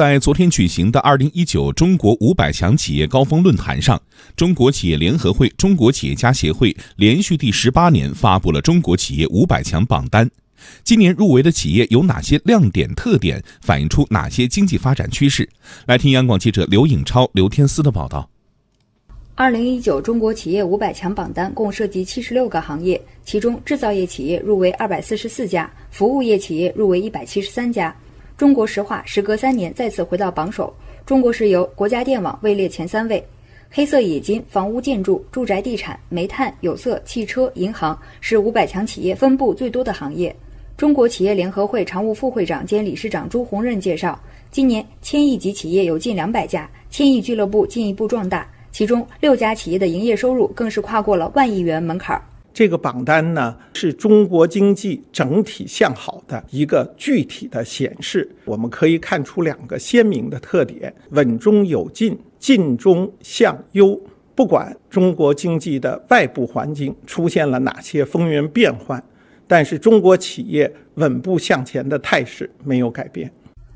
在昨天举行的二零一九中国五百强企业高峰论坛上，中国企业联合会中国企业家协会连续第十八年发布了中国企业五百强榜单。今年入围的企业有哪些亮点特点？反映出哪些经济发展趋势？来听央广记者刘颖超、刘天思的报道。二零一九中国企业五百强榜单共涉及七十六个行业，其中制造业企业入围二百四十四家，服务业企业入围一百七十三家。中国石化时隔三年再次回到榜首，中国石油、国家电网位列前三位。黑色冶金、房屋建筑、住宅地产、煤炭、有色、汽车、银行是五百强企业分布最多的行业。中国企业联合会常务副会长兼理事长朱宏任介绍，今年千亿级企业有近两百家，千亿俱乐部进一步壮大，其中六家企业的营业收入更是跨过了万亿元门槛。这个榜单呢，是中国经济整体向好的一个具体的显示。我们可以看出两个鲜明的特点：稳中有进，进中向优。不管中国经济的外部环境出现了哪些风云变幻，但是中国企业稳步向前的态势没有改变。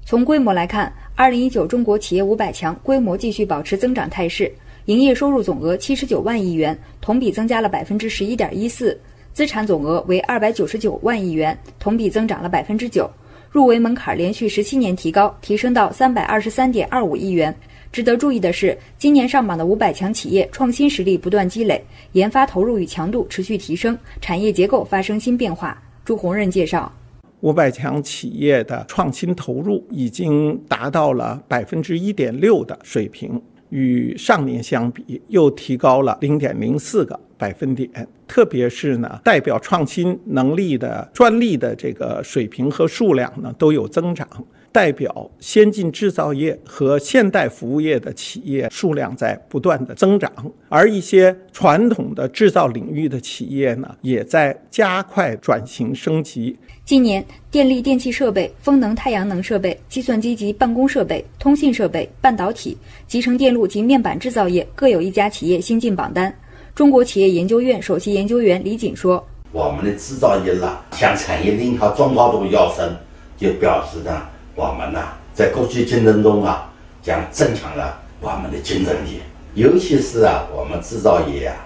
从规模来看，二零一九中国企业五百强规模继续保持增长态势。营业收入总额七十九万亿元，同比增加了百分之十一点一四；资产总额为二百九十九万亿元，同比增长了百分之九。入围门槛连续十七年提高，提升到三百二十三点二五亿元。值得注意的是，今年上榜的五百强企业创新实力不断积累，研发投入与强度持续提升，产业结构发生新变化。朱宏任介绍，五百强企业的创新投入已经达到了百分之一点六的水平。与上年相比，又提高了零点零四个百分点。特别是呢，代表创新能力的专利的这个水平和数量呢，都有增长。代表先进制造业和现代服务业的企业数量在不断的增长，而一些传统的制造领域的企业呢，也在加快转型升级。今年，电力电气设备、风能太阳能设备、计算机及办公设备、通信设备、半导体、集成电路及面板制造业各有一家企业新进榜单。中国企业研究院首席研究员李锦说：“我们的制造业呢，向产业链条中高度要升，就表示呢。”我们呢，在国际竞争中啊，将增强了我们的竞争力。尤其是啊，我们制造业啊，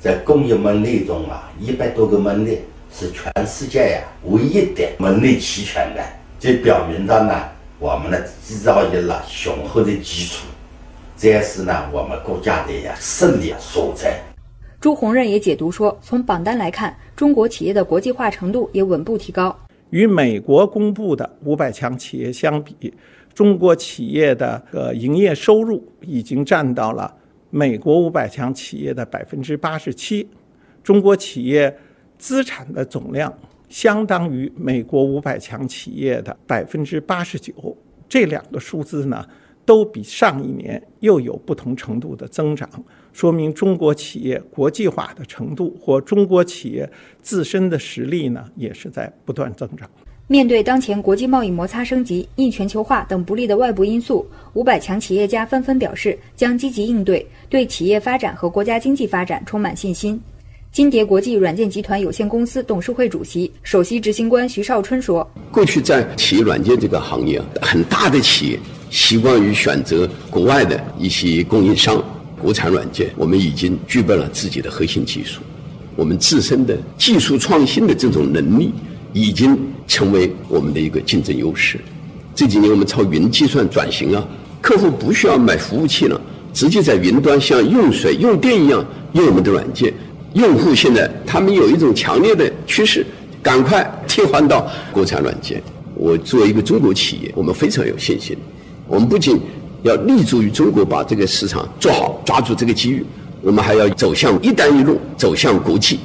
在工业门类中啊，一百多个门类是全世界呀唯一的门类齐全的，这表明着呢，我们的制造业了雄厚的基础，这也是呢我们国家的呀胜利所在。朱洪任也解读说，从榜单来看，中国企业的国际化程度也稳步提高。与美国公布的五百强企业相比，中国企业的呃营业收入已经占到了美国五百强企业的百分之八十七，中国企业资产的总量相当于美国五百强企业的百分之八十九，这两个数字呢？都比上一年又有不同程度的增长，说明中国企业国际化的程度或中国企业自身的实力呢，也是在不断增长。面对当前国际贸易摩擦升级、逆全球化等不利的外部因素，五百强企业家纷纷表示将积极应对，对企业发展和国家经济发展充满信心。金蝶国际软件集团有限公司董事会主席、首席执行官徐少春说：“过去在企业软件这个行业，很大的企业。”习惯于选择国外的一些供应商，国产软件我们已经具备了自己的核心技术，我们自身的技术创新的这种能力已经成为我们的一个竞争优势。这几年我们朝云计算转型啊，客户不需要买服务器了，直接在云端像用水用电一样用我们的软件。用户现在他们有一种强烈的趋势，赶快替换到国产软件。我作为一个中国企业，我们非常有信心。我们不仅要立足于中国，把这个市场做好，抓住这个机遇，我们还要走向“一带一路”，走向国际。